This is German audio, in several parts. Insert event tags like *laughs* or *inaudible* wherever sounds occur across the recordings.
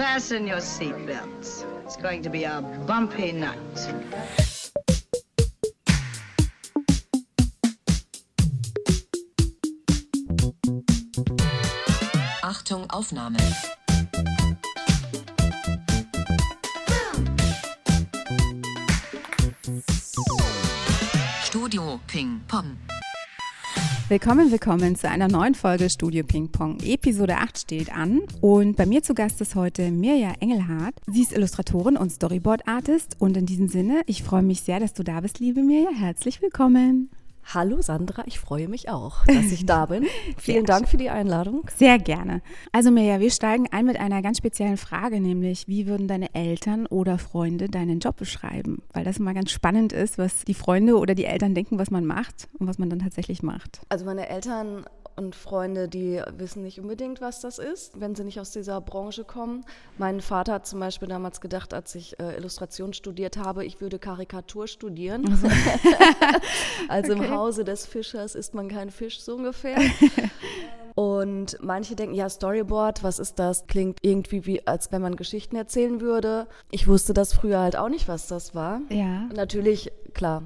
Fasten your seatbelts. It's going to be a bumpy night. Achtung, Aufnahme. Studio Ping Pong. Willkommen, willkommen zu einer neuen Folge Studio Ping Pong. Episode 8 steht an und bei mir zu Gast ist heute Mirja Engelhardt. Sie ist Illustratorin und Storyboard-Artist und in diesem Sinne, ich freue mich sehr, dass du da bist, liebe Mirja. Herzlich willkommen. Hallo Sandra, ich freue mich auch, dass ich da bin. *laughs* Vielen Dank für die Einladung. Sehr gerne. Also Mirja, wir steigen ein mit einer ganz speziellen Frage, nämlich wie würden deine Eltern oder Freunde deinen Job beschreiben? Weil das immer ganz spannend ist, was die Freunde oder die Eltern denken, was man macht und was man dann tatsächlich macht. Also meine Eltern und Freunde, die wissen nicht unbedingt, was das ist, wenn sie nicht aus dieser Branche kommen. Mein Vater hat zum Beispiel damals gedacht, als ich äh, Illustration studiert habe, ich würde Karikatur studieren. *laughs* Also, also okay. im Hause des Fischers ist man kein Fisch, so ungefähr. *laughs* Und manche denken, ja, Storyboard, was ist das? Klingt irgendwie wie, als wenn man Geschichten erzählen würde. Ich wusste das früher halt auch nicht, was das war. Ja. Natürlich, klar,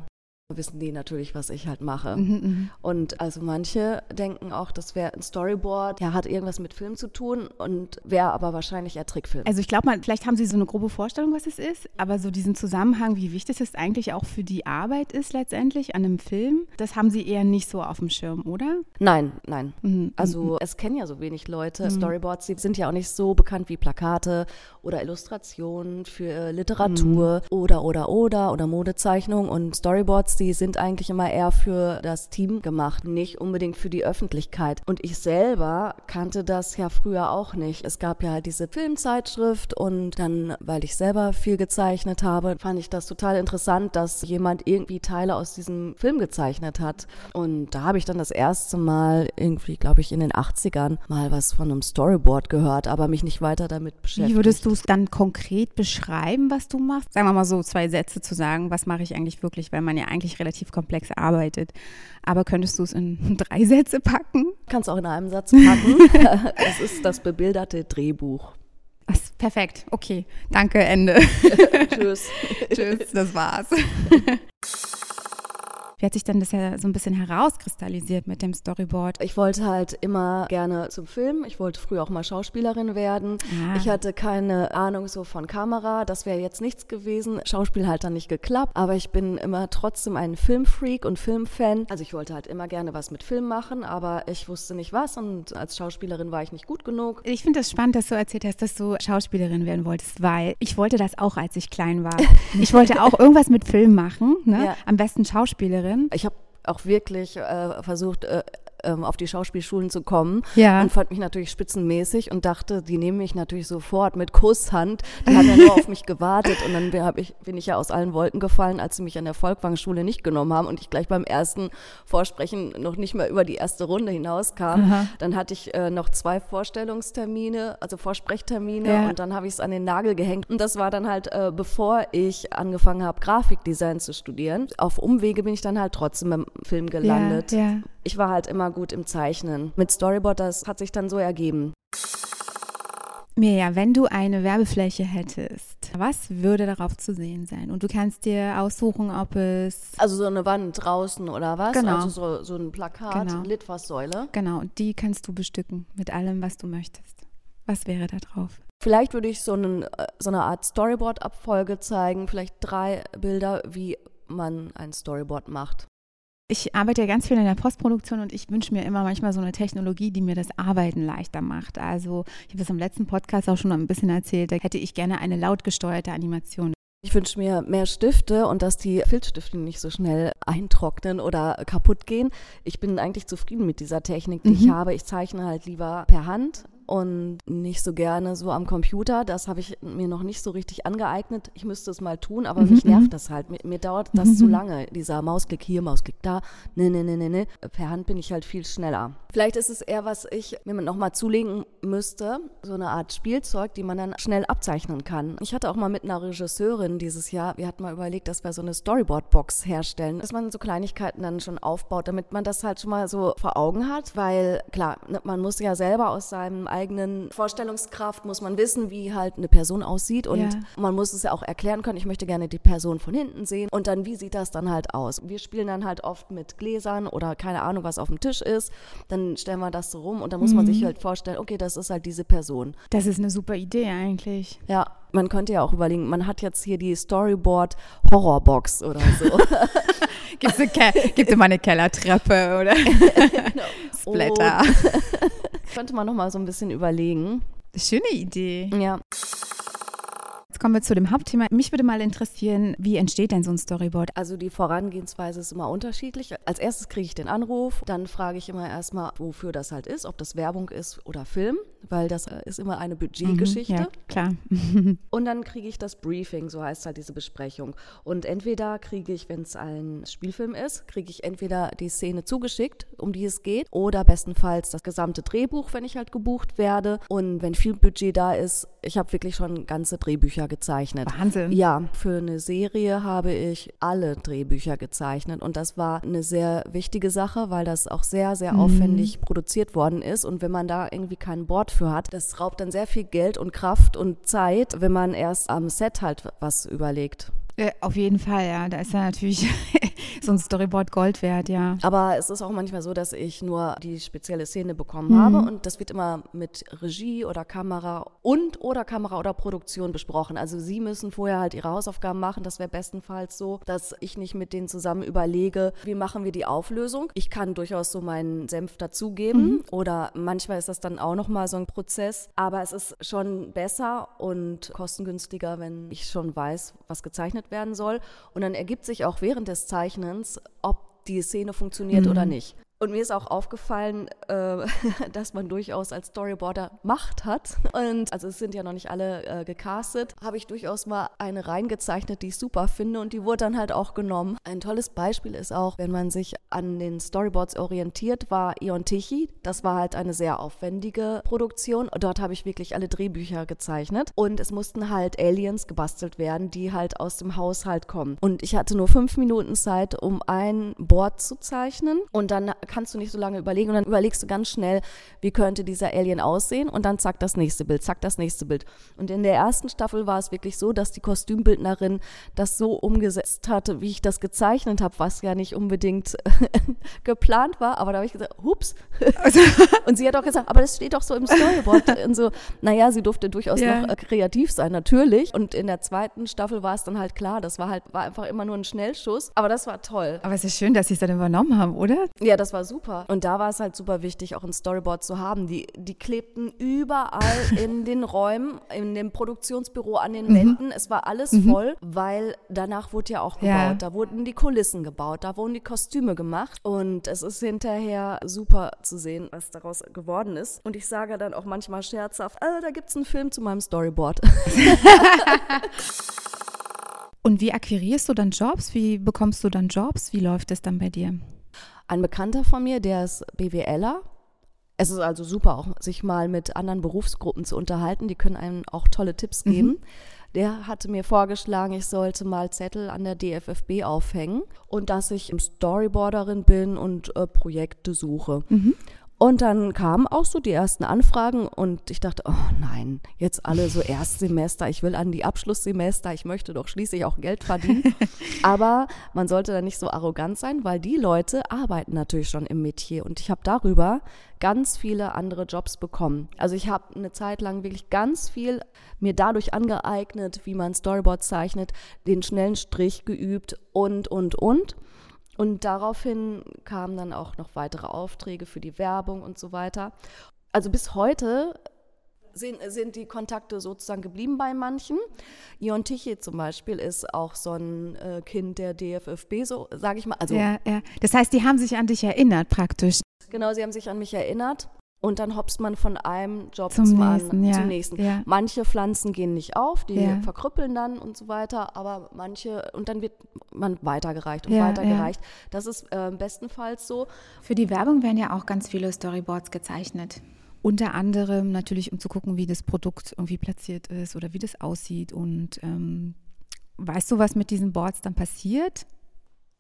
wissen die natürlich, was ich halt mache. Mhm, mhm, und also manche denken auch, das wäre ein Storyboard, ja, hat irgendwas mit Film zu tun und wäre aber wahrscheinlich eher Trickfilm. Also ich glaube mal, vielleicht haben Sie so eine grobe Vorstellung, was es ist, aber so diesen Zusammenhang, wie wichtig es eigentlich auch für die Arbeit ist letztendlich an einem Film, das haben Sie eher nicht so auf dem Schirm, oder? Nein, nein. Mhm, also mhm. es kennen ja so wenig Leute. Mhm. Storyboards, die sind ja auch nicht so bekannt wie Plakate oder Illustrationen für Literatur mhm. oder oder oder oder Modezeichnung und Storyboards, die die sind eigentlich immer eher für das Team gemacht, nicht unbedingt für die Öffentlichkeit. Und ich selber kannte das ja früher auch nicht. Es gab ja halt diese Filmzeitschrift und dann, weil ich selber viel gezeichnet habe, fand ich das total interessant, dass jemand irgendwie Teile aus diesem Film gezeichnet hat. Und da habe ich dann das erste Mal irgendwie, glaube ich, in den 80ern mal was von einem Storyboard gehört, aber mich nicht weiter damit beschäftigt. Wie würdest du es dann konkret beschreiben, was du machst? Sagen wir mal so zwei Sätze zu sagen, was mache ich eigentlich wirklich, weil man ja eigentlich eigentlich relativ komplex arbeitet. Aber könntest du es in *laughs* drei Sätze packen? Kannst auch in einem Satz packen. *laughs* es ist das bebilderte Drehbuch. Was, perfekt, okay. Danke, Ende. *laughs* Tschüss. Tschüss, das war's. Wie hat sich denn das ja so ein bisschen herauskristallisiert mit dem Storyboard? Ich wollte halt immer gerne zum Film. Ich wollte früher auch mal Schauspielerin werden. Ah. Ich hatte keine Ahnung so von Kamera. Das wäre jetzt nichts gewesen. Schauspiel hat dann nicht geklappt. Aber ich bin immer trotzdem ein Filmfreak und Filmfan. Also ich wollte halt immer gerne was mit Film machen, aber ich wusste nicht was. Und als Schauspielerin war ich nicht gut genug. Ich finde das spannend, dass du erzählt hast, dass du Schauspielerin werden wolltest, weil ich wollte das auch, als ich klein war. *laughs* Ich wollte auch irgendwas mit Film machen. Ne? Ja. Am besten Schauspielerin Schauspielerin. Ich habe auch wirklich äh, versucht, äh, ähm, auf die Schauspielschulen zu kommen ja. und fand mich natürlich spitzenmäßig und dachte, die nehmen mich natürlich sofort mit Kusshand. Die haben ja nur *laughs* auf mich gewartet und dann bin ich, bin ich ja aus allen Wolken gefallen, als sie mich an der Volkwang-Schule nicht genommen haben und ich gleich beim ersten Vorsprechen noch nicht mehr über die erste Runde hinauskam. Aha. Dann hatte ich äh, noch zwei Vorstellungstermine, also Vorsprechtermine ja. und dann habe ich es an den Nagel gehängt und das war dann halt, äh, bevor ich angefangen habe, Grafikdesign zu studieren. Auf Umwege bin ich dann halt trotzdem im Film gelandet. Ja, ich war halt immer gut im Zeichnen. Mit Storyboard, das hat sich dann so ergeben. Mirja, wenn du eine Werbefläche hättest, was würde darauf zu sehen sein? Und du kannst dir aussuchen, ob es. Also so eine Wand draußen oder was? Genau. Also so, so ein Plakat, genau. Litfaßsäule. Genau, und die kannst du bestücken mit allem, was du möchtest. Was wäre da drauf? Vielleicht würde ich so, einen, äh, so eine Art Storyboard-Abfolge zeigen, vielleicht drei Bilder, wie man ein Storyboard macht. Ich arbeite ja ganz viel in der Postproduktion und ich wünsche mir immer manchmal so eine Technologie, die mir das Arbeiten leichter macht. Also ich habe das im letzten Podcast auch schon ein bisschen erzählt, da hätte ich gerne eine lautgesteuerte Animation. Ich wünsche mir mehr Stifte und dass die Filzstifte nicht so schnell eintrocknen oder kaputt gehen. Ich bin eigentlich zufrieden mit dieser Technik, die mhm. ich habe. Ich zeichne halt lieber per Hand und nicht so gerne so am Computer. Das habe ich mir noch nicht so richtig angeeignet. Ich müsste es mal tun, aber mhm. mich nervt das halt. Mir, mir dauert das mhm. zu lange. Dieser Mausklick hier, Mausklick da. Nee, nee, nee, nee, nee. Per Hand bin ich halt viel schneller. Vielleicht ist es eher, was ich mir nochmal zulegen müsste. So eine Art Spielzeug, die man dann schnell abzeichnen kann. Ich hatte auch mal mit einer Regisseurin dieses Jahr, wir hatten mal überlegt, dass wir so eine Storyboard-Box herstellen, dass man so Kleinigkeiten dann schon aufbaut, damit man das halt schon mal so vor Augen hat. Weil klar, ne, man muss ja selber aus seinem eigenen Vorstellungskraft muss man wissen, wie halt eine Person aussieht und Ja. man muss es ja auch erklären können. Ich möchte gerne die Person von hinten sehen und dann, wie sieht das dann halt aus? Wir spielen dann halt oft mit Gläsern oder keine Ahnung, was auf dem Tisch ist. Dann stellen wir das so rum und dann muss man sich halt vorstellen, okay, das ist halt diese Person. Das ist eine super Idee eigentlich. Ja, man könnte ja auch überlegen, man hat jetzt hier die Storyboard Horrorbox oder so. Gibt dir mal eine Kellertreppe oder *laughs* Splatter. Könnte man noch mal so ein bisschen überlegen. Schöne Idee. Ja. Jetzt kommen wir zu dem Hauptthema. Mich würde mal interessieren, wie entsteht denn so ein Storyboard? Also die Vorangehensweise ist immer unterschiedlich. Als erstes kriege ich den Anruf, dann frage ich immer erstmal, wofür das halt ist, ob das Werbung ist oder Film, weil das äh, ist immer eine Budgetgeschichte. Ja, klar. *laughs* Und dann kriege ich das Briefing, so heißt halt diese Besprechung. Und entweder kriege ich, wenn es ein Spielfilm ist, kriege ich entweder die Szene zugeschickt, um die es geht, oder bestenfalls das gesamte Drehbuch, wenn ich halt gebucht werde. Und wenn viel Budget da ist, ich habe wirklich schon ganze Drehbücher gezeichnet. Wahnsinn. Ja, für eine Serie habe ich alle Drehbücher gezeichnet und das war eine sehr wichtige Sache, weil das auch sehr, sehr aufwendig produziert worden ist und wenn man da irgendwie kein Board für hat, das raubt dann sehr viel Geld und Kraft und Zeit, wenn man erst am Set halt was überlegt. Äh, auf jeden Fall, ja. Da ist ja natürlich *laughs* so ein Storyboard Gold wert, ja. Aber es ist auch manchmal so, dass ich nur die spezielle Szene bekommen habe und das wird immer mit Regie oder Kamera und oder Kamera oder Produktion besprochen. Also sie müssen vorher halt ihre Hausaufgaben machen. Das wäre bestenfalls so, dass ich nicht mit denen zusammen überlege, wie machen wir die Auflösung. Ich kann durchaus so meinen Senf dazugeben oder manchmal ist das dann auch nochmal so ein Prozess. Aber es ist schon besser und kostengünstiger, wenn ich schon weiß, was gezeichnet werden soll. Und dann ergibt sich auch während des Zeichnens, ob die Szene funktioniert oder nicht. Und mir ist auch aufgefallen, äh, *laughs* dass man durchaus als Storyboarder Macht hat. Und also es sind ja noch nicht alle äh, gecastet. Habe ich durchaus mal eine reingezeichnet, die ich super finde und die wurde dann halt auch genommen. Ein tolles Beispiel ist auch, wenn man sich an den Storyboards orientiert, war Ion Tichy. Das war halt eine sehr aufwendige Produktion. Dort habe ich wirklich alle Drehbücher gezeichnet. Und es mussten halt Aliens gebastelt werden, die halt aus dem Haushalt kommen. Und ich hatte nur fünf Minuten Zeit, um ein Board zu zeichnen. Und dann kannst du nicht so lange überlegen und dann überlegst du ganz schnell, wie könnte dieser Alien aussehen und dann zack das nächste Bild, zack das nächste Bild. Und in der ersten Staffel war es wirklich so, dass die Kostümbildnerin das so umgesetzt hatte, wie ich das gezeichnet habe, was ja nicht unbedingt *laughs* geplant war, aber da habe ich gesagt, hups. *laughs* und sie hat auch gesagt, aber das steht doch so im Storyboard. Und so, naja, sie durfte durchaus Ja. noch äh, kreativ sein, natürlich. Und in der zweiten Staffel war es dann halt klar, das war halt, war einfach immer nur ein Schnellschuss. Aber das war toll. Aber es ist schön, dass sie es dann übernommen haben, oder? Ja, das war super. Und da war es halt super wichtig, auch ein Storyboard zu haben. Die, die klebten überall *laughs* in den Räumen, in dem Produktionsbüro, an den Wänden. Es war alles voll, weil danach wurde ja auch gebaut. Ja. Da wurden die Kulissen gebaut, da wurden die Kostüme gemacht. Und es ist hinterher super zu sehen, was daraus geworden ist. Und ich sage dann auch manchmal scherzhaft, ah, da gibt es einen Film zu meinem Storyboard. *laughs* Und wie akquirierst du dann Jobs? Wie bekommst du dann Jobs? Wie läuft es dann bei dir? Ein Bekannter von mir, der ist BWLer. Es ist also super, auch sich mal mit anderen Berufsgruppen zu unterhalten. Die können einem auch tolle Tipps geben. Der hatte mir vorgeschlagen, ich sollte mal Zettel an der DFFB aufhängen und dass ich Storyboarderin bin und äh, Projekte suche. Und dann kamen auch so die ersten Anfragen und ich dachte, oh nein, jetzt alle so *laughs* Erstsemester, ich will an die Abschlusssemester, ich möchte doch schließlich auch Geld verdienen. *laughs* Aber man sollte da nicht so arrogant sein, weil die Leute arbeiten natürlich schon im Metier und ich habe darüber ganz viele andere Jobs bekommen. Also ich habe eine Zeit lang wirklich ganz viel mir dadurch angeeignet, wie man Storyboard zeichnet, den schnellen Strich geübt und, und, und. Und daraufhin kamen dann auch noch weitere Aufträge für die Werbung und so weiter. Also bis heute sind, sind die Kontakte sozusagen geblieben bei manchen. Ion Tichy zum Beispiel ist auch so ein äh, Kind der DFFB, so sage ich mal. Also Ja, ja. Das heißt, die haben sich an dich erinnert praktisch. genau, sie haben sich an mich erinnert. Und dann hopst man von einem Job Zum zum, nächsten, an, ja, zum nächsten. ja. Manche Pflanzen gehen nicht auf, die Ja. verkrüppeln dann und so weiter, aber manche, und dann wird man weitergereicht und weitergereicht. Das ist äh, bestenfalls so. Für die Werbung werden ja auch ganz viele Storyboards gezeichnet. Unter anderem natürlich, um zu gucken, wie das Produkt irgendwie platziert ist oder wie das aussieht. Und ähm, weißt du, was mit diesen Boards dann passiert?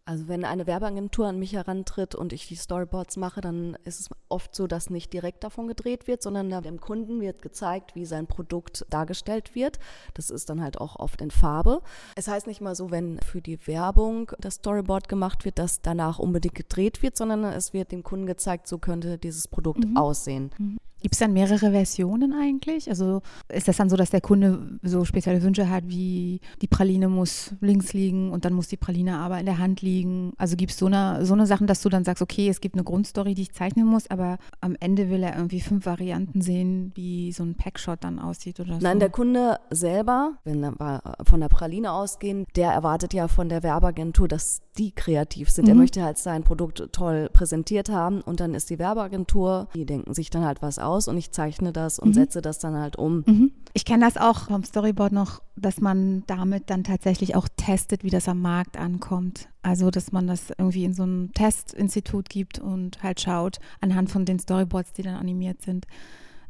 Also wenn eine Werbeagentur an mich herantritt und ich die Storyboards mache, dann ist es oft so, dass nicht direkt davon gedreht wird, sondern dem Kunden wird gezeigt, wie sein Produkt dargestellt wird. Das ist dann halt auch oft in Farbe. Es heißt nicht mal so, wenn für die Werbung das Storyboard gemacht wird, dass danach unbedingt gedreht wird, sondern es wird dem Kunden gezeigt, so könnte dieses Produkt mhm. aussehen. Mhm. Gibt es dann mehrere Versionen eigentlich? Also ist das dann so, dass der Kunde so spezielle Wünsche hat, wie die Praline muss links liegen und dann muss die Praline aber in der Hand liegen? Also gibt es so eine, so eine Sachen, dass du dann sagst, okay, es gibt eine Grundstory, die ich zeichnen muss, aber am Ende will er irgendwie fünf Varianten sehen, wie so ein Packshot dann aussieht oder so? Nein, der Kunde selber, wenn wir von der Praline ausgehen, der erwartet ja von der Werbeagentur, dass die kreativ sind. Mhm. Er möchte halt sein Produkt toll präsentiert haben und dann ist die Werbeagentur, die denken sich dann halt was aus und ich zeichne das und mhm. setze das dann halt um. Mhm. Ich kenne das auch vom Storyboard noch, dass man damit dann tatsächlich auch testet, wie das am Markt ankommt. Also, dass man das irgendwie in so ein Testinstitut gibt und halt schaut anhand von den Storyboards, die dann animiert sind.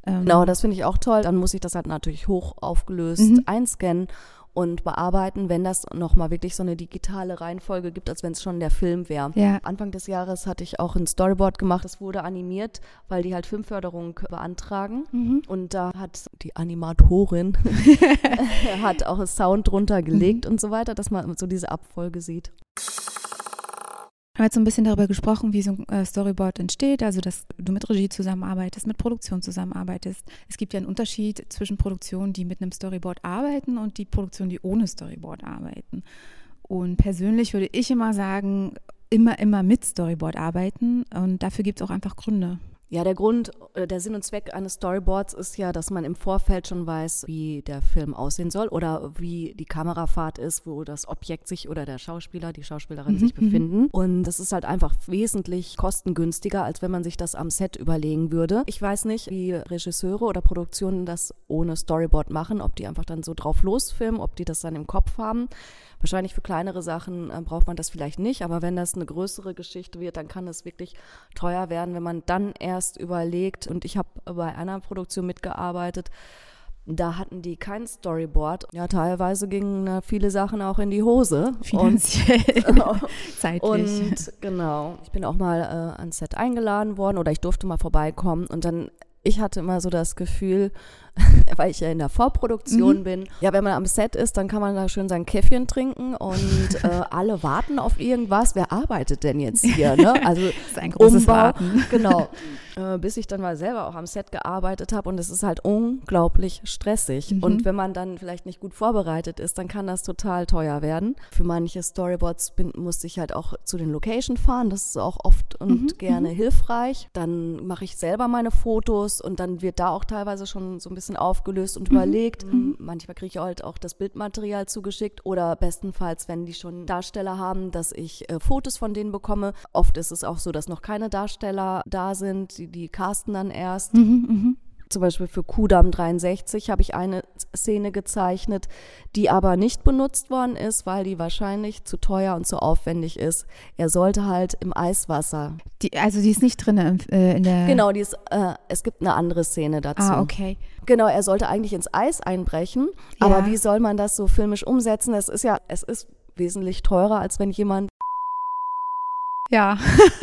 Ähm, genau, das finde ich auch toll. Dann muss ich das halt natürlich hoch aufgelöst mhm. einscannen und bearbeiten, wenn das nochmal wirklich so eine digitale Reihenfolge gibt, als wenn es schon der Film wäre. Ja. Anfang des Jahres hatte ich auch ein Storyboard gemacht, das wurde animiert, weil die halt Filmförderung beantragen. Mhm. Und da hat die Animatorin *laughs* hat auch Sound drunter gelegt mhm. und so weiter, dass man so diese Abfolge sieht haben jetzt so ein bisschen darüber gesprochen, wie so ein äh, Storyboard entsteht, also dass du mit Regie zusammenarbeitest, mit Produktion zusammenarbeitest. Es gibt ja einen Unterschied zwischen Produktionen, die mit einem Storyboard arbeiten und die Produktionen, die ohne Storyboard arbeiten. Und persönlich würde ich immer sagen, immer, immer mit Storyboard arbeiten und dafür gibt es auch einfach Gründe. Ja, der Grund, äh, der Sinn und Zweck eines Storyboards ist ja, dass man im Vorfeld schon weiß, wie der Film aussehen soll oder wie die Kamerafahrt ist, wo das Objekt sich oder der Schauspieler, die Schauspielerin mhm. sich mhm. befinden. Und das ist halt einfach wesentlich kostengünstiger, als wenn man sich das am Set überlegen würde. Ich weiß nicht, wie Regisseure oder Produktionen das ohne Storyboard machen, ob die einfach dann so drauf losfilmen, ob die das dann im Kopf haben. Wahrscheinlich für kleinere Sachen äh, braucht man das vielleicht nicht, aber wenn das eine größere Geschichte wird, dann kann es wirklich teuer werden, wenn man dann erst überlegt. Und ich habe bei einer Produktion mitgearbeitet, da hatten die kein Storyboard. Ja, teilweise gingen äh, viele Sachen auch in die Hose. Finanziell. Und, *laughs* *laughs* Zeitlich. Und genau, ich bin auch mal äh, ans Set eingeladen worden oder ich durfte mal vorbeikommen und dann ich hatte immer so das Gefühl, *laughs* weil ich ja in der Vorproduktion mhm. bin. Ja, wenn man am Set ist, dann kann man da schön sein Käffchen trinken und äh, *laughs* alle warten auf irgendwas. Wer arbeitet denn jetzt hier? Ne? Also das *laughs* ist ein großes Umbau, Warten. Genau. Äh, bis ich dann mal selber auch am Set gearbeitet habe und es ist halt unglaublich stressig. Mhm. Und wenn man dann vielleicht nicht gut vorbereitet ist, dann kann das total teuer werden. Für manche Storyboards bin, musste ich halt auch zu den Location fahren. Das ist auch oft und mhm. gerne mhm. hilfreich. Dann mache ich selber meine Fotos und dann wird da auch teilweise schon so ein bisschen bisschen aufgelöst und mhm. überlegt. Mhm. Manchmal kriege ich halt auch das Bildmaterial zugeschickt oder bestenfalls, wenn die schon Darsteller haben, dass ich äh, Fotos von denen bekomme. Oft ist es auch so, dass noch keine Darsteller da sind, die, die casten dann erst. Mhm, mh zum Beispiel für Kudam 63 habe ich eine Szene gezeichnet, die aber nicht benutzt worden ist, weil die wahrscheinlich zu teuer und zu aufwendig ist. Er sollte halt im Eiswasser. Die, also die ist nicht drin äh, in der. Genau, die ist, äh, es gibt eine andere Szene dazu. Ah, okay. Genau, er sollte eigentlich ins Eis einbrechen, ja. aber wie soll man das so filmisch umsetzen? Es ist ja, es ist wesentlich teurer, als wenn jemand ja,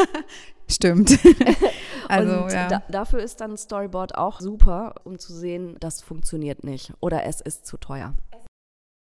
*laughs* Stimmt. *laughs* also, und ja. da, dafür ist dann Storyboard auch super, um zu sehen, das funktioniert nicht oder es ist zu teuer.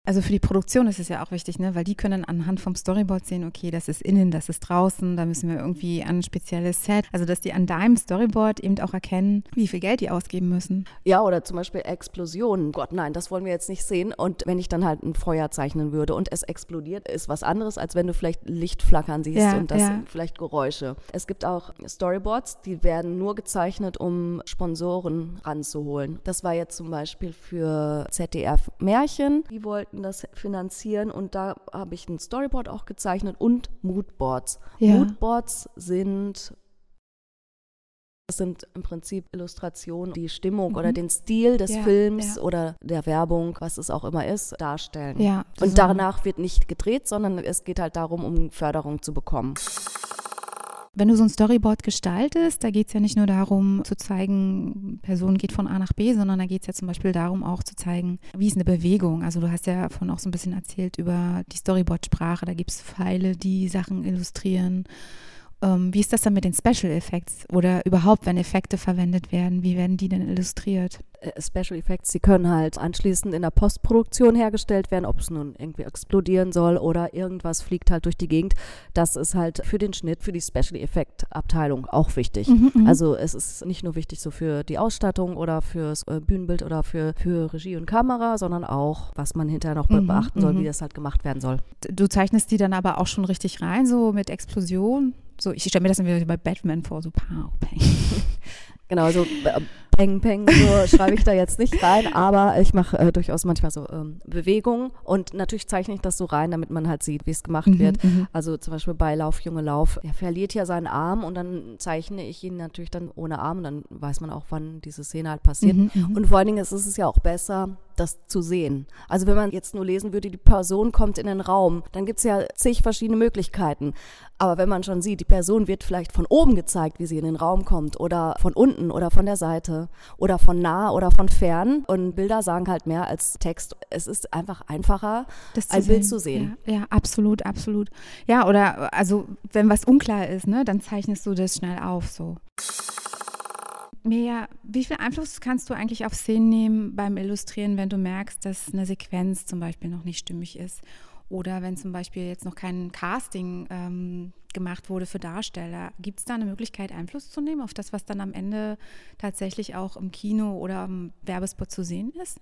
Also für die Produktion ist es ja auch wichtig, ne? weil die können anhand vom Storyboard sehen, okay, das ist innen, das ist draußen, da müssen wir irgendwie an ein spezielles Set. Also dass die an deinem Storyboard eben auch erkennen, wie viel Geld die ausgeben müssen. Ja, oder zum Beispiel Explosionen. Gott, nein, das wollen wir jetzt nicht sehen. Und wenn ich dann halt ein Feuer zeichnen würde und es explodiert, ist was anderes, als wenn du vielleicht Licht flackern siehst ja, und das ja. vielleicht Geräusche. Es gibt auch Storyboards, die werden nur gezeichnet, um Sponsoren ranzuholen. Das war jetzt zum Beispiel für ZDF Märchen. Die wollten wollten das finanzieren und da habe ich ein Storyboard auch gezeichnet und Moodboards. Ja. Moodboards sind das sind im Prinzip Illustrationen, die Stimmung mhm. oder den Stil des ja, Films ja. oder der Werbung, was es auch immer ist, darstellen. Ja, und danach wird nicht gedreht, sondern es geht halt darum, um Förderung zu bekommen. Wenn du so ein Storyboard gestaltest, da geht es ja nicht nur darum zu zeigen, Person geht von A nach B, sondern da geht es ja zum Beispiel darum auch zu zeigen, wie ist eine Bewegung. Also du hast ja von auch so ein bisschen erzählt über die Storyboard-Sprache, da gibt es Pfeile, die Sachen illustrieren. Ähm, wie ist das dann mit den Special Effects oder überhaupt, wenn Effekte verwendet werden, wie werden die denn illustriert? Äh, Special Effects, die können halt anschließend in der Postproduktion hergestellt werden, ob es nun irgendwie explodieren soll oder irgendwas fliegt halt durch die Gegend. Das ist halt für den Schnitt, für die Special Effect Abteilung auch wichtig. Mhm, mhm. also es ist nicht nur wichtig so für die Ausstattung oder fürs äh, Bühnenbild oder für, für Regie und Kamera, sondern auch, was man hinterher noch Mhm, beachten soll, mhm. wie das halt gemacht werden soll. Du zeichnest die dann aber auch schon richtig rein, so mit Explosion. So, ich stelle mir das dann wieder bei Batman vor, so pow, peng. *laughs* Genau, so äh, Peng, Peng, so schreibe ich da jetzt nicht rein, aber ich mache äh, durchaus manchmal so ähm, Bewegungen und natürlich zeichne ich das so rein, damit man halt sieht, wie es gemacht wird. Mhm, mhm. Also zum Beispiel bei Lauf, Junge, Lauf, er verliert ja seinen Arm und dann zeichne ich ihn natürlich dann ohne Arm und dann weiß man auch, wann diese Szene halt passiert. Mhm, mhm. Und vor allen Dingen ist es ja auch besser, das zu sehen. Also wenn man jetzt nur lesen würde, die Person kommt in den Raum, dann gibt es ja zig verschiedene Möglichkeiten. Aber wenn man schon sieht, die Person wird vielleicht von oben gezeigt, wie sie in den Raum kommt oder von unten oder von der Seite oder von nah oder von fern und Bilder sagen halt mehr als Text. Es ist einfach einfacher, das ein Bild zu sehen. Ja, ja, absolut, absolut. Ja, oder also wenn was unklar ist, ne, dann zeichnest du das schnell auf so. Mia, wie viel Einfluss kannst du eigentlich auf Szenen nehmen beim Illustrieren, wenn du merkst, dass eine Sequenz zum Beispiel noch nicht stimmig ist? Oder wenn zum Beispiel jetzt noch kein Casting ähm, gemacht wurde für Darsteller, gibt es da eine Möglichkeit, Einfluss zu nehmen auf das, was dann am Ende tatsächlich auch im Kino oder im Werbespot zu sehen ist?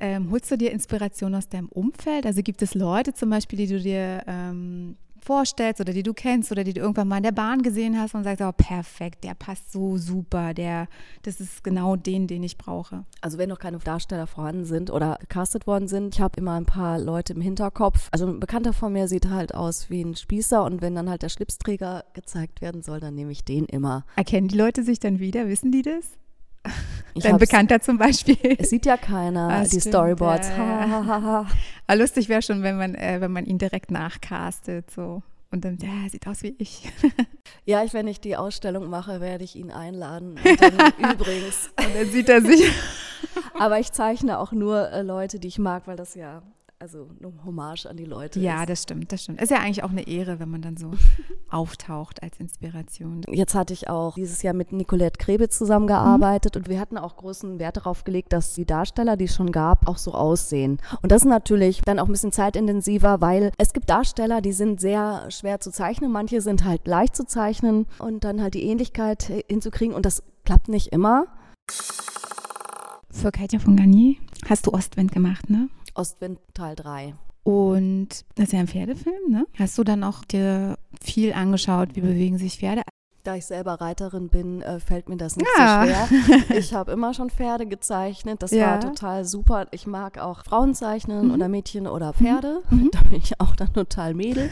Ähm, holst du dir Inspiration aus deinem Umfeld? Also gibt es Leute zum Beispiel, die du dir ähm, vorstellst oder die du kennst oder die du irgendwann mal in der Bahn gesehen hast und sagst, oh perfekt, der passt so super, der, das ist genau den, den ich brauche. Also wenn noch keine Darsteller vorhanden sind oder gecastet worden sind, ich habe immer ein paar Leute im Hinterkopf. Also ein Bekannter von mir sieht halt aus wie ein Spießer und wenn dann halt der Schlipsträger gezeigt werden soll, dann nehme ich den immer. Erkennen die Leute sich dann wieder? Wissen die das? Dein Bekannter zum Beispiel. Es sieht ja keiner, Ah, die stimmt, Storyboards. ja, ja. lustig wäre schon, wenn man, äh, wenn man ihn direkt nachcastet, so. Und dann, ja, er sieht aus wie ich. *laughs* Ja, ich, wenn ich die Ausstellung mache, werde ich ihn einladen. Und dann *laughs* übrigens. Und dann sieht er sich. Aber ich zeichne auch nur äh, Leute, die ich mag, weil das ja also eine Hommage an die Leute Ja, ist. das stimmt, das stimmt. Ist ja eigentlich auch eine Ehre, wenn man dann so *laughs* auftaucht als Inspiration. Jetzt hatte ich auch dieses Jahr mit Nicolette Krebitz zusammengearbeitet und wir hatten auch großen Wert darauf gelegt, dass die Darsteller, die es schon gab, auch so aussehen. Und das ist natürlich dann auch ein bisschen zeitintensiver, weil es gibt Darsteller, die sind sehr schwer zu zeichnen, manche sind halt leicht zu zeichnen und dann halt die Ähnlichkeit hinzukriegen und das klappt nicht immer. Für Katja von Garnier hast du Ostwind gemacht, ne? Ostwind Teil 3. Und das ist ja ein Pferdefilm, ne? Hast du dann auch dir viel angeschaut, wie bewegen sich Pferde? Da ich selber Reiterin bin, äh, fällt mir das nicht Ja. so schwer. *laughs* Ich habe immer schon Pferde gezeichnet. Das Ja. war total super. Ich mag auch Frauen zeichnen Mhm. oder Mädchen oder Pferde. Mhm. *laughs* Da bin ich auch dann total Mädel.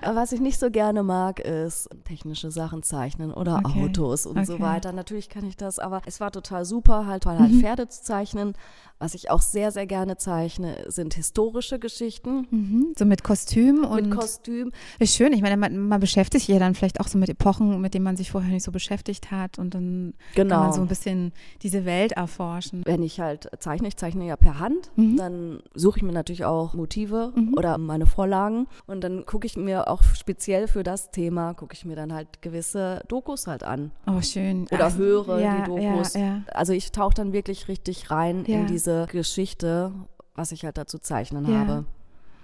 Aber *laughs* Was ich nicht so gerne mag, ist technische Sachen zeichnen oder Okay. Autos und so Okay. weiter. Natürlich kann ich das, aber es war total super, halt, halt Mhm. Pferde zu zeichnen. Was ich auch sehr, sehr gerne zeichne, sind historische Geschichten. Mhm. So mit Kostüm und Mit Kostüm. ist schön. Ich meine, man, man beschäftigt sich ja dann vielleicht auch so mit Epochen, mit denen man sich vorher nicht so beschäftigt hat und dann Genau. kann man so ein bisschen diese Welt erforschen. Wenn ich halt zeichne, ich zeichne ja per Hand, Mhm. dann suche ich mir natürlich auch Motive Mhm. oder meine Vorlagen und dann gucke ich mir auch speziell für das Thema, gucke ich mir dann halt gewisse Dokus halt an Oh, schön. oder Ach, höre ja, die Dokus. Ja, ja. Also ich tauche dann wirklich richtig rein in diese Geschichte, was ich halt dazu zeichnen habe.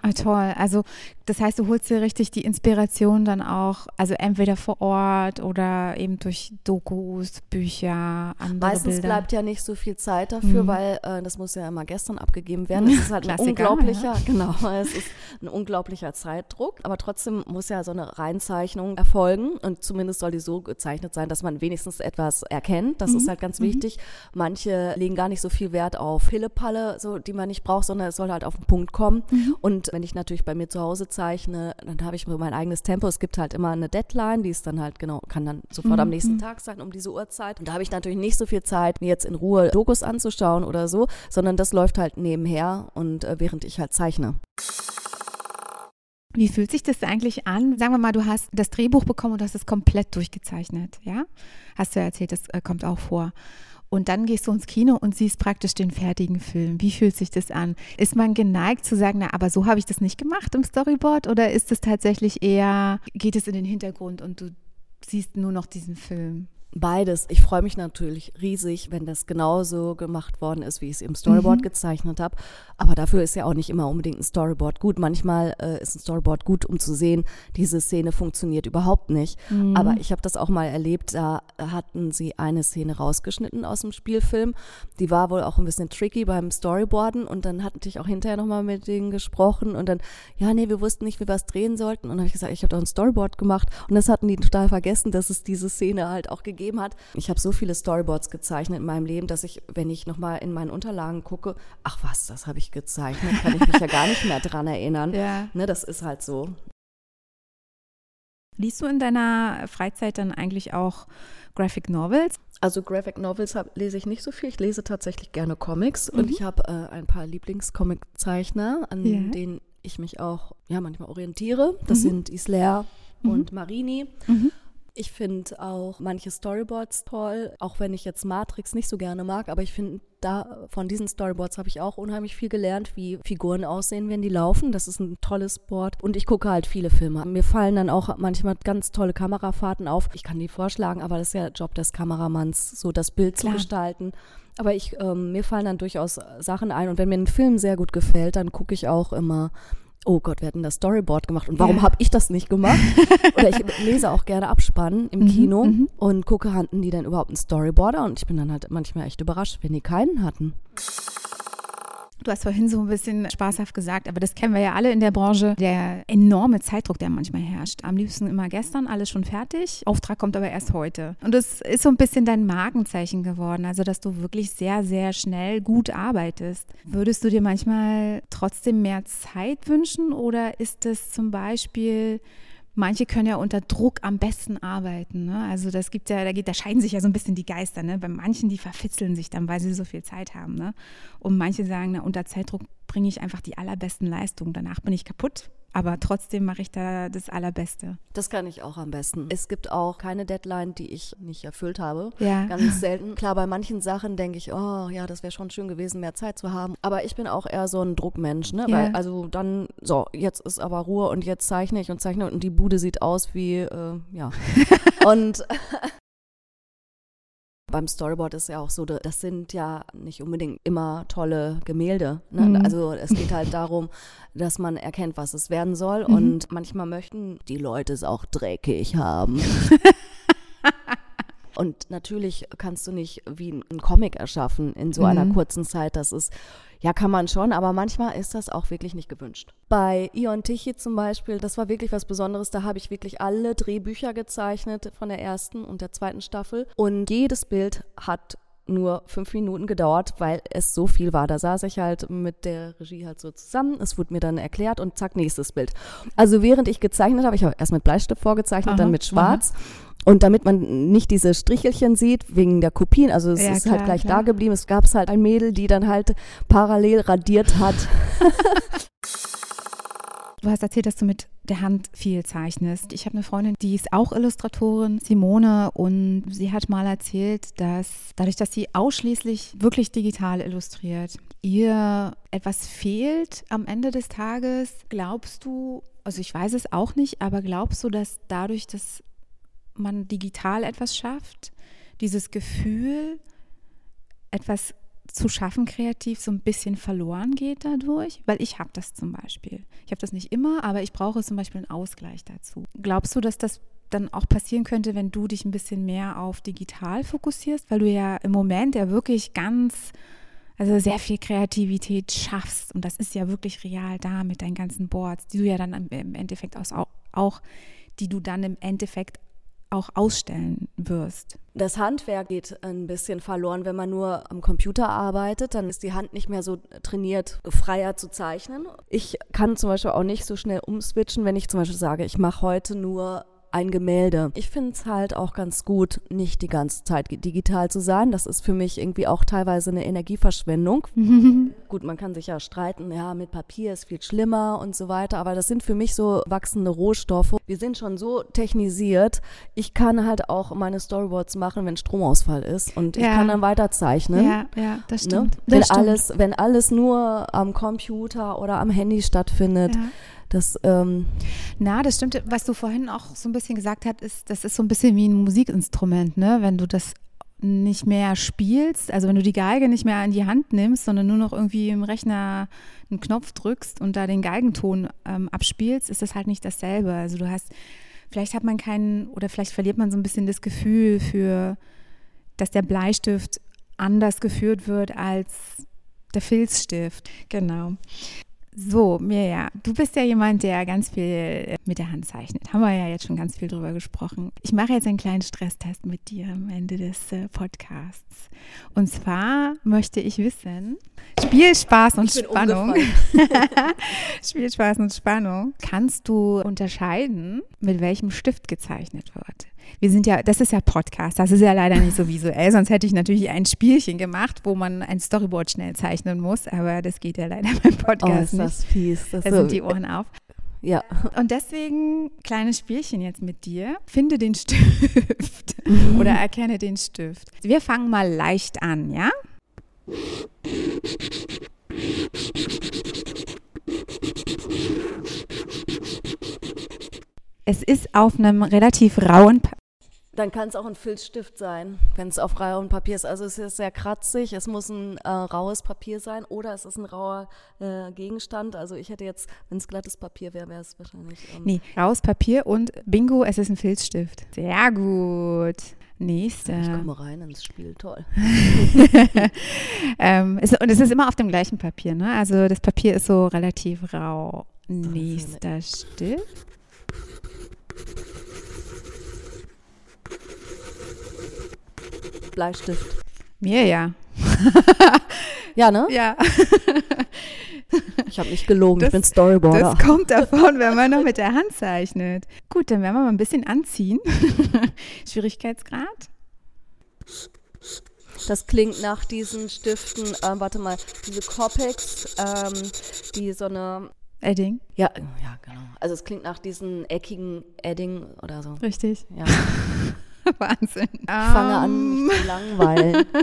Ah, toll. Also das heißt, du holst dir richtig die Inspiration dann auch, also entweder vor Ort oder eben durch Dokus, Bücher, andere Meistens Bilder. bleibt ja nicht so viel Zeit dafür, Mhm. weil äh, das muss ja immer gestern abgegeben werden. Es ist halt ein unglaublicher, *laughs* genau, es ist ein unglaublicher Zeitdruck. Aber trotzdem muss ja so eine Reinzeichnung erfolgen und zumindest soll die so gezeichnet sein, dass man wenigstens etwas erkennt. Das ist halt ganz wichtig. Manche legen gar nicht so viel Wert auf Pillepalle, so die man nicht braucht, sondern es soll halt auf den Punkt kommen. Und wenn ich natürlich bei mir zu Hause zeichne, dann habe ich mein eigenes Tempo. Es gibt halt immer eine Deadline, die ist dann halt genau, kann dann sofort am nächsten Tag sein, um diese Uhrzeit. Und da habe ich natürlich nicht so viel Zeit, mir jetzt in Ruhe Dokus anzuschauen oder so, sondern das läuft halt nebenher und äh, während ich halt zeichne. Wie fühlt sich das eigentlich an? Sagen wir mal, du hast das Drehbuch bekommen und hast es komplett durchgezeichnet, ja? Hast du ja erzählt, das äh, kommt auch vor. Und dann gehst du ins Kino und siehst praktisch den fertigen Film. Wie fühlt sich das an? Ist man geneigt zu sagen, na, aber so habe ich das nicht gemacht im Storyboard? Oder ist es tatsächlich eher, geht es in den Hintergrund und du siehst nur noch diesen Film? Beides. Ich freue mich natürlich riesig, wenn das genauso gemacht worden ist, wie ich es im Storyboard mhm. gezeichnet habe. Aber dafür ist ja auch nicht immer unbedingt ein Storyboard gut. Manchmal äh, ist ein Storyboard gut, um zu sehen, diese Szene funktioniert überhaupt nicht. Mhm. Aber ich habe das auch mal erlebt, da hatten sie eine Szene rausgeschnitten aus dem Spielfilm. Die war wohl auch ein bisschen tricky beim Storyboarden und dann hatte ich auch hinterher nochmal mit denen gesprochen und dann, ja, nee, wir wussten nicht, wie wir es drehen sollten. Und dann habe ich gesagt, ich habe doch ein Storyboard gemacht und das hatten die total vergessen, dass es diese Szene halt auch gegeben gegeben hat. Ich habe so viele Storyboards gezeichnet in meinem Leben, dass ich, wenn ich nochmal in meinen Unterlagen gucke, ach was, das habe ich gezeichnet, kann ich mich ja gar nicht mehr dran erinnern. Ja. Ne, das ist halt so. Liest du in deiner Freizeit dann eigentlich auch Graphic Novels? Also Graphic Novels hab, lese ich nicht so viel. Ich lese tatsächlich gerne Comics mhm. und ich habe äh, ein paar Lieblingscomiczeichner, an ja. denen ich mich auch ja manchmal orientiere. Das mhm. sind Isler mhm. und Marini. Mhm. Ich finde auch manche Storyboards toll, auch wenn ich jetzt Matrix nicht so gerne mag, aber ich finde, da von diesen Storyboards habe ich auch unheimlich viel gelernt, wie Figuren aussehen, wenn die laufen. Das ist ein tolles Board und ich gucke halt viele Filme. Mir fallen dann auch manchmal ganz tolle Kamerafahrten auf. Ich kann die vorschlagen, aber das ist ja Job des Kameramanns, so das Bild Klar. zu gestalten. Aber ich, ähm, mir fallen dann durchaus Sachen ein und wenn mir ein Film sehr gut gefällt, dann gucke ich auch immer oh Gott, wir hatten das Storyboard gemacht und warum ja. habe ich das nicht gemacht? Oder ich *laughs* lese auch gerne Abspannen im mhm, Kino mhm. und gucke, hatten die denn überhaupt einen Storyboarder? Und ich bin dann halt manchmal echt überrascht, wenn die keinen hatten. Du hast vorhin so ein bisschen spaßhaft gesagt, aber das kennen wir ja alle in der Branche, der enorme Zeitdruck, der manchmal herrscht. Am liebsten immer gestern, alles schon fertig. Auftrag kommt aber erst heute. Und das ist so ein bisschen dein Markenzeichen geworden, also dass du wirklich sehr, sehr schnell gut arbeitest. Würdest du dir manchmal trotzdem mehr Zeit wünschen oder ist es zum Beispiel manche können ja unter Druck am besten arbeiten. Ne? Also das gibt ja, da, geht, da scheiden sich ja so ein bisschen die Geister. Ne? Bei manchen, die verfitzeln sich dann, weil sie so viel Zeit haben. Ne? Und manche sagen, na, unter Zeitdruck bringe ich einfach die allerbesten Leistungen. Danach bin ich kaputt aber trotzdem mache ich da das Allerbeste. Das kann ich auch am besten. Es gibt auch keine Deadline, die ich nicht erfüllt habe. Ja. Ganz selten. Klar, bei manchen Sachen denke ich, oh ja, das wäre schon schön gewesen, mehr Zeit zu haben. Aber ich bin auch eher so ein Druckmensch, ne? Ja. Weil, also dann, so, jetzt ist aber Ruhe und jetzt zeichne ich und zeichne und die Bude sieht aus wie, äh, ja. *laughs* und beim Storyboard ist ja auch so, das sind ja nicht unbedingt immer tolle Gemälde. Ne? Mhm. Also es geht halt darum, dass man erkennt, was es werden soll. Mhm. Und manchmal möchten die Leute es auch dreckig haben. *laughs* Und natürlich kannst du nicht wie ein Comic erschaffen in so mhm. einer kurzen Zeit. Das ist, ja, kann man schon, aber manchmal ist das auch wirklich nicht gewünscht. Bei Ion Tichy zum Beispiel, das war wirklich was Besonderes. Da habe ich wirklich alle Drehbücher gezeichnet von der ersten und der zweiten Staffel. Und jedes Bild hat nur fünf Minuten gedauert, weil es so viel war. Da saß ich halt mit der Regie halt so zusammen. Es wurde mir dann erklärt und zack, nächstes Bild. Also während ich gezeichnet habe, ich habe erst mit Bleistift vorgezeichnet, aha, dann mit Schwarz. Aha. Und damit man nicht diese Strichelchen sieht, wegen der Kopien, also es ja, ist halt klar, halt gleich klar. da geblieben. Es gab halt ein Mädel, die dann halt parallel radiert hat. *laughs* Du hast erzählt, dass du mit der Hand viel zeichnest. Ich habe eine Freundin, die ist auch Illustratorin, Simone, und sie hat mal erzählt, dass dadurch, dass sie ausschließlich wirklich digital illustriert, ihr etwas fehlt am Ende des Tages. Glaubst du, also ich weiß es auch nicht, aber glaubst du, dass dadurch, dass man digital etwas schafft, dieses Gefühl, etwas zu schaffen kreativ so ein bisschen verloren geht dadurch? Weil ich habe das zum Beispiel. Ich habe das nicht immer, aber ich brauche zum Beispiel einen Ausgleich dazu. Glaubst du, dass das dann auch passieren könnte, wenn du dich ein bisschen mehr auf digital fokussierst, weil du ja im Moment ja wirklich ganz, also sehr viel Kreativität schaffst und das ist ja wirklich real da mit deinen ganzen Boards, die du ja dann im Endeffekt auch, auch die du dann im Endeffekt auch ausstellen wirst. Das Handwerk geht ein bisschen verloren, wenn man nur am Computer arbeitet, dann ist die Hand nicht mehr so trainiert, freier zu zeichnen. Ich kann zum Beispiel auch nicht so schnell umswitchen, wenn ich zum Beispiel sage, ich mache heute nur ein Gemälde. Ich finde es halt auch ganz gut, nicht die ganze Zeit digital zu sein. Das ist für mich irgendwie auch teilweise eine Energieverschwendung. *laughs* gut, man kann sich ja streiten, ja, mit Papier ist viel schlimmer und so weiter, aber das sind für mich so wachsende Rohstoffe. Wir sind schon so technisiert. Ich kann halt auch meine Storyboards machen, wenn Stromausfall ist und ich Ja. kann dann weiterzeichnen. Ja, ja, das Ne? stimmt. Wenn, Das stimmt. alles, wenn alles nur am Computer oder am Handy stattfindet, Ja. Das ähm, Na, das stimmt. Was du vorhin auch so ein bisschen gesagt hast, ist, das ist so ein bisschen wie ein Musikinstrument, ne? Wenn du das nicht mehr spielst, also wenn du die Geige nicht mehr in die Hand nimmst, sondern nur noch irgendwie im Rechner einen Knopf drückst und da den Geigenton ähm, abspielst, ist das halt nicht dasselbe. Also du hast, vielleicht hat man keinen, oder vielleicht verliert man so ein bisschen das Gefühl für, dass der Bleistift anders geführt wird als der Filzstift. Genau. So, Mirja, du bist ja jemand, der ganz viel äh, mit der Hand zeichnet. Haben wir ja jetzt schon ganz viel drüber gesprochen. Ich mache jetzt einen kleinen Stresstest mit dir am Ende des äh, Podcasts. Und zwar möchte ich wissen, Spielspaß und Spannung. *laughs* Spielspaß und Spannung. Kannst du unterscheiden, mit welchem Stift gezeichnet wird? Wir sind ja, das ist ja Podcast, das ist ja leider nicht so visuell, sonst hätte ich natürlich ein Spielchen gemacht, wo man ein Storyboard schnell zeichnen muss, aber das geht ja leider *laughs* beim oh, Podcast ist nicht. das fies. Das Da so, sind die Ohren auf. ja. Und deswegen kleines Spielchen jetzt mit dir. Finde den Stift *laughs* oder erkenne den Stift. Wir fangen mal leicht an, ja? Es ist auf einem relativ rauen Dann kann es auch ein Filzstift sein, wenn es auf rauem Papier ist. Also es ist sehr kratzig, es muss ein äh, raues Papier sein oder es ist ein rauer äh, Gegenstand. Also ich hätte jetzt, wenn es glattes Papier wäre, wäre es wahrscheinlich. Ähm, Nee, raues Papier und Bingo, es ist ein Filzstift. Sehr gut. Nächster. Ich komme rein ins Spiel, toll. *laughs* ähm, es, und es ist immer auf dem gleichen Papier, ne? Also das Papier ist so relativ rau. Nächster Stift. Bleistift. Mir ja. *laughs* Ja, ne? Ja, Ich habe nicht gelogen, Das- ich bin Storyboarder. das kommt davon, wenn man noch mit der Hand zeichnet. Gut, dann werden wir mal ein bisschen anziehen. *laughs* Schwierigkeitsgrad. Das klingt nach diesen Stiften, ähm, warte mal, diese Copex, ähm, die so eine, Edding, ja, ja, genau. Also es klingt nach diesen eckigen Edding oder so. richtig. Ja, *laughs* *laughs* Wahnsinn. ich fange an, mich zu langweilen. *laughs*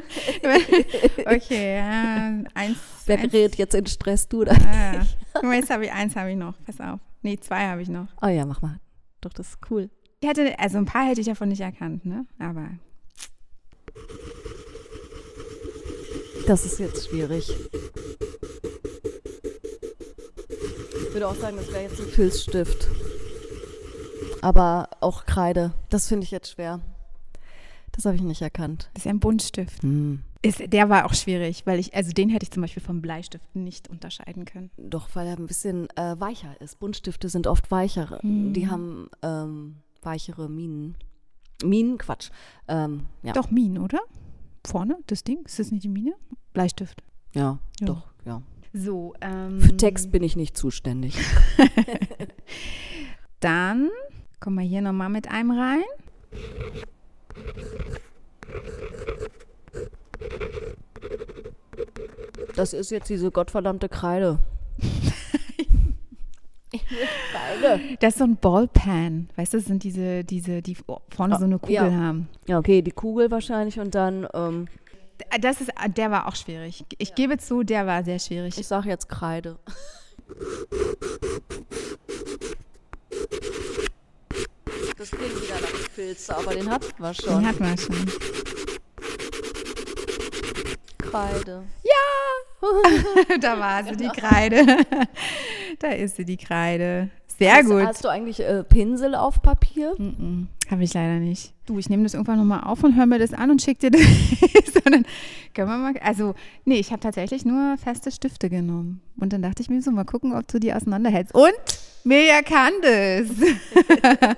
Okay, ja, eins. Wer eins gerät jetzt in Stress, du oder? ah. Mal, jetzt habe ich eins, habe ich noch. Pass auf. Nee, zwei habe ich noch. Oh ja, mach mal. Doch, das ist cool. Ich hätte, also ein paar hätte ich davon nicht erkannt, ne? Aber Das ist jetzt schwierig. Ich würde auch sagen, das wäre jetzt ein Filzstift. Aber auch Kreide. Das finde ich jetzt schwer. Das habe ich nicht erkannt. das ist ja ein Buntstift. Hm. Ist, der war auch schwierig, weil ich, also den hätte ich zum Beispiel vom Bleistift nicht unterscheiden können. Doch, weil er ein bisschen äh, weicher ist. Buntstifte sind oft weichere. Hm. Die haben ähm, weichere Minen. Minen, Quatsch. Ähm, ja. Doch, Minen, oder? Vorne, das Ding, ist das nicht die Mine? Bleistift. Ja, Ja. doch, ja. So, ähm, Für Text bin ich nicht zuständig. *laughs* *laughs* Dann kommen wir hier nochmal mit einem rein. Das ist jetzt diese gottverdammte *laughs* Kreide. Das ist so ein Ballpan. Weißt du, das sind diese, diese, die vorne so eine Kugel ja. haben. Ja, okay, die Kugel wahrscheinlich und dann, ähm, Das ist, der war auch schwierig. Ich gebe zu, der war sehr schwierig. ich sage jetzt Kreide. Das klingt wieder nach Filze, aber den hatten wir Den schon. hatten wir schon. Kreide. *laughs* da war sie, die Kreide. *laughs* da ist sie, die Kreide. Sehr hast, gut. Hast du eigentlich äh, Pinsel auf Papier? Habe ich leider nicht. Du, ich nehme das irgendwann nochmal auf und höre mir das an und schicke dir das. *laughs* Sondern können wir mal. Also, nee, ich habe tatsächlich nur feste Stifte genommen. Und dann dachte ich mir so, mal gucken, ob du die auseinanderhältst. Und Mirja kann das. *laughs*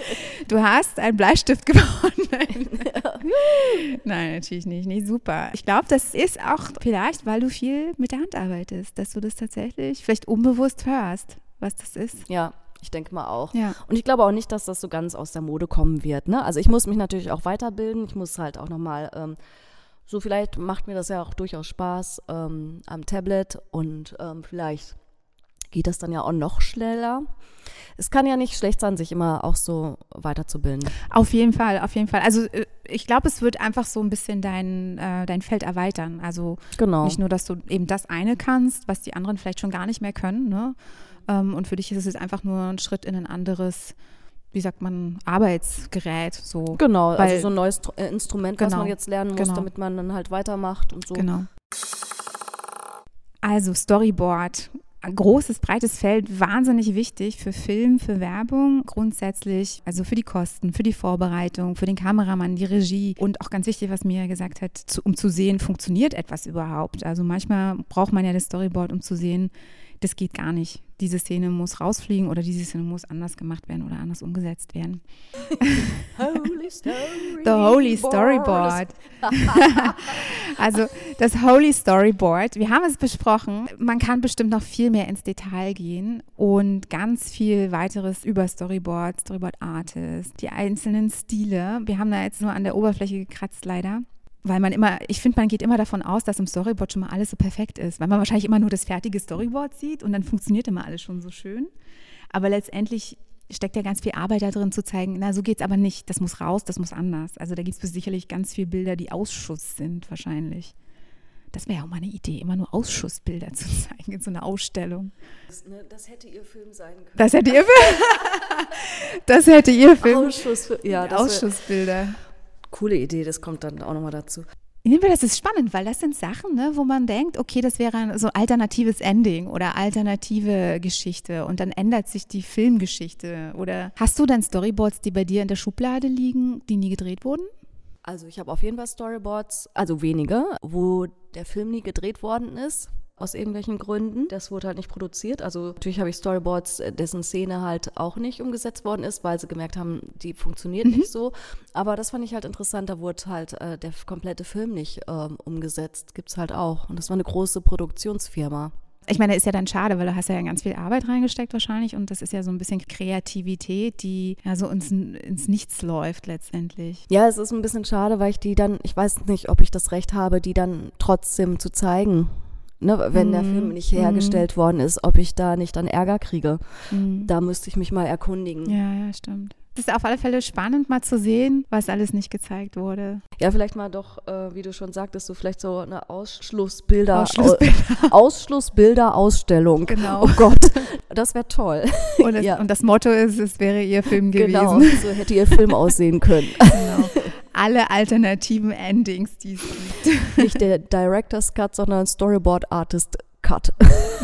du hast einen Bleistift gewonnen. *laughs* Nein, natürlich nicht. Nee, super. Ich glaube, das ist auch vielleicht, weil du viel mit der Hand arbeitest, dass du das tatsächlich vielleicht unbewusst hörst, was das ist. Ja, Ich denke mal auch. Ja. Und ich glaube auch nicht, dass das so ganz aus der Mode kommen wird. Ne? Also ich muss mich natürlich auch weiterbilden. Ich muss halt auch nochmal, ähm, so vielleicht macht mir das ja auch durchaus Spaß ähm, am Tablet und ähm, vielleicht geht das dann ja auch noch schneller. Es kann ja nicht schlecht sein, sich immer auch so weiterzubilden. Auf jeden Fall, auf jeden Fall. Also äh, ich glaube, es wird einfach so ein bisschen dein, äh, dein Feld erweitern. Also Genau. nicht nur, dass du eben das eine kannst, was die anderen vielleicht schon gar nicht mehr können. Ne? Ähm, und für dich ist es jetzt einfach nur ein Schritt in ein anderes, wie sagt man, Arbeitsgerät. So. Genau, Weil- also so ein neues äh, Instrument, was Genau, man jetzt lernen muss, genau. damit man dann halt weitermacht und so. Genau. Also Storyboard. Ein großes, breites Feld, wahnsinnig wichtig für Film, für Werbung grundsätzlich, also für die Kosten, für die Vorbereitung, für den Kameramann, die Regie und auch ganz wichtig, was Mia gesagt hat, zu, um zu sehen, funktioniert etwas überhaupt. Also manchmal braucht man ja das Storyboard, um zu sehen, das geht gar nicht. Diese Szene muss rausfliegen oder diese Szene muss anders gemacht werden oder anders umgesetzt werden. Holy Story. *laughs* The Holy Storyboard. *laughs* also das Holy Storyboard. Wir haben es besprochen. Man kann bestimmt noch viel mehr ins Detail gehen und ganz viel weiteres über Storyboard, Storyboard Artist, die einzelnen Stile. Wir haben da jetzt nur an der Oberfläche gekratzt leider. Weil man immer, ich finde, man geht immer davon aus, dass im Storyboard schon mal alles so perfekt ist, weil man wahrscheinlich immer nur das fertige Storyboard sieht und dann funktioniert immer alles schon so schön. Aber letztendlich steckt ja ganz viel Arbeit da drin zu zeigen, na, so geht's aber nicht. Das muss raus, das muss anders. Also da gibt es sicherlich ganz viele Bilder, die Ausschuss sind, wahrscheinlich. Das wäre ja auch mal eine Idee, immer nur Ausschussbilder *laughs* zu zeigen in so einer Ausstellung. Das, ne, das hätte ihr Film sein können. Das hätte ihr *laughs* Das hätte ihr Film. Ausschuss, ja, Ausschussbilder. Coole Idee, das kommt dann auch nochmal dazu. Das ist spannend, weil das sind Sachen, ne, wo man denkt, okay, das wäre ein so alternatives Ending oder alternative Geschichte und dann ändert sich die Filmgeschichte. Oder hast du dann Storyboards, die bei dir in der Schublade liegen, die nie gedreht wurden? Also ich habe auf jeden Fall Storyboards, also wenige, wo der Film nie gedreht worden ist. Aus irgendwelchen Gründen. Das wurde halt nicht produziert. Also natürlich habe ich Storyboards, äh, dessen Szene halt auch nicht umgesetzt worden ist, weil sie gemerkt haben, die funktioniert nicht so. Aber das fand ich halt interessant. Da wurde halt äh, der komplette Film nicht ähm, umgesetzt. Gibt's halt auch. Und das war eine große Produktionsfirma. Ich meine, ist ja dann schade, weil du hast ja ganz viel Arbeit reingesteckt wahrscheinlich und das ist ja so ein bisschen Kreativität, die ja so ins, ins Nichts läuft letztendlich. Ja, es ist ein bisschen schade, weil ich die dann, ich weiß nicht, ob ich das Recht habe, die dann trotzdem zu zeigen. Ne, wenn der Mhm. Film nicht hergestellt worden ist, ob ich da nicht dann Ärger kriege. Mhm. Da müsste ich mich mal erkundigen. Ja, ja, stimmt. Es ist auf alle Fälle spannend, mal zu sehen, was alles nicht gezeigt wurde. Ja, vielleicht mal doch, äh, wie du schon sagtest, so vielleicht so eine Ausschlussbilder, Ausschlussbilder. *laughs* Ausschlussbilder-Ausstellung. Genau. Oh Gott, das wäre toll. *laughs* Und, es, Ja. und das Motto ist, es wäre ihr Film gewesen. Genau, so hätte ihr Film aussehen können. *laughs* Genau. Alle alternativen Endings, die es gibt. Nicht der Director's Cut, sondern Storyboard Artist Cut.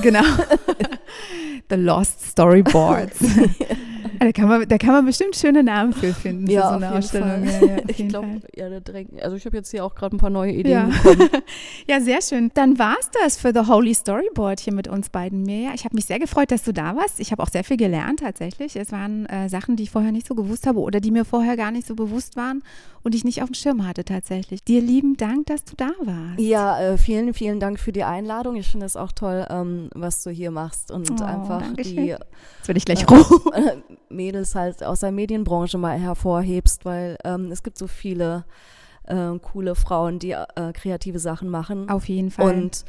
Genau. *laughs* The Lost Storyboards. *laughs* da, kann man, da kann man bestimmt schöne Namen für finden, für so eine Ausstellung. Ja, ja, *laughs* auf ich glaube, ja, da drängen. Also ich habe jetzt hier auch gerade ein paar neue Ideen Ja. bekommen. *laughs* ja, sehr schön. Dann war es das für The Holy Storyboard hier mit uns beiden, Mirja. Ich habe mich sehr gefreut, dass du da warst. Ich habe auch sehr viel gelernt tatsächlich. Es waren äh, Sachen, die ich vorher nicht so gewusst habe oder die mir vorher gar nicht so bewusst waren und ich nicht auf dem Schirm hatte tatsächlich. Dir lieben Dank, dass du da warst. Ja, äh, vielen, vielen Dank für die Einladung. Ich finde es auch toll, ähm, was du hier machst und Oh, einfach Dankeschön. die Jetzt werde ich gleich äh, *laughs* Mädels halt aus der Medienbranche mal hervorhebst, weil ähm, es gibt so viele äh, coole Frauen, die äh, kreative Sachen machen. Auf jeden Fall. Und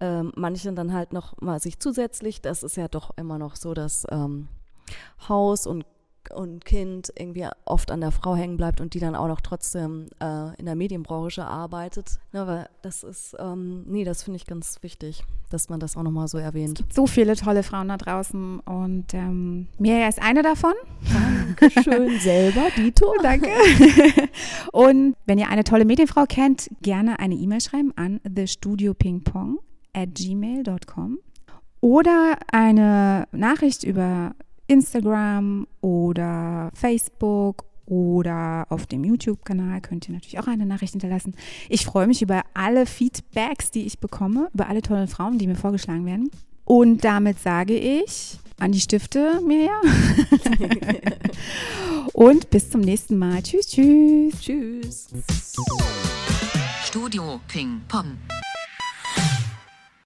ähm, manche dann halt noch mal sich zusätzlich, das ist ja doch immer noch so, dass ähm, Haus und und Kind irgendwie oft an der Frau hängen bleibt und die dann auch noch trotzdem äh, in der Medienbranche arbeitet. Ne, weil das ist, ähm, nee, das finde ich ganz wichtig, dass man das auch nochmal so erwähnt. so viele tolle Frauen da draußen und ähm, Mirja ist eine davon. Schön *laughs* selber, Dito. *laughs* Danke. Und wenn ihr eine tolle Medienfrau kennt, gerne eine E-Mail schreiben an thestudiopingpong at gmail.com oder eine Nachricht über Instagram oder Facebook oder auf dem YouTube-Kanal könnt ihr natürlich auch eine Nachricht hinterlassen. Ich freue mich über alle Feedbacks, die ich bekomme, über alle tollen Frauen, die mir vorgeschlagen werden. Und damit sage ich an die Stifte, Mirja. *laughs* Und bis zum nächsten Mal. Tschüss, tschüss. Tschüss. Studio Ping Pong.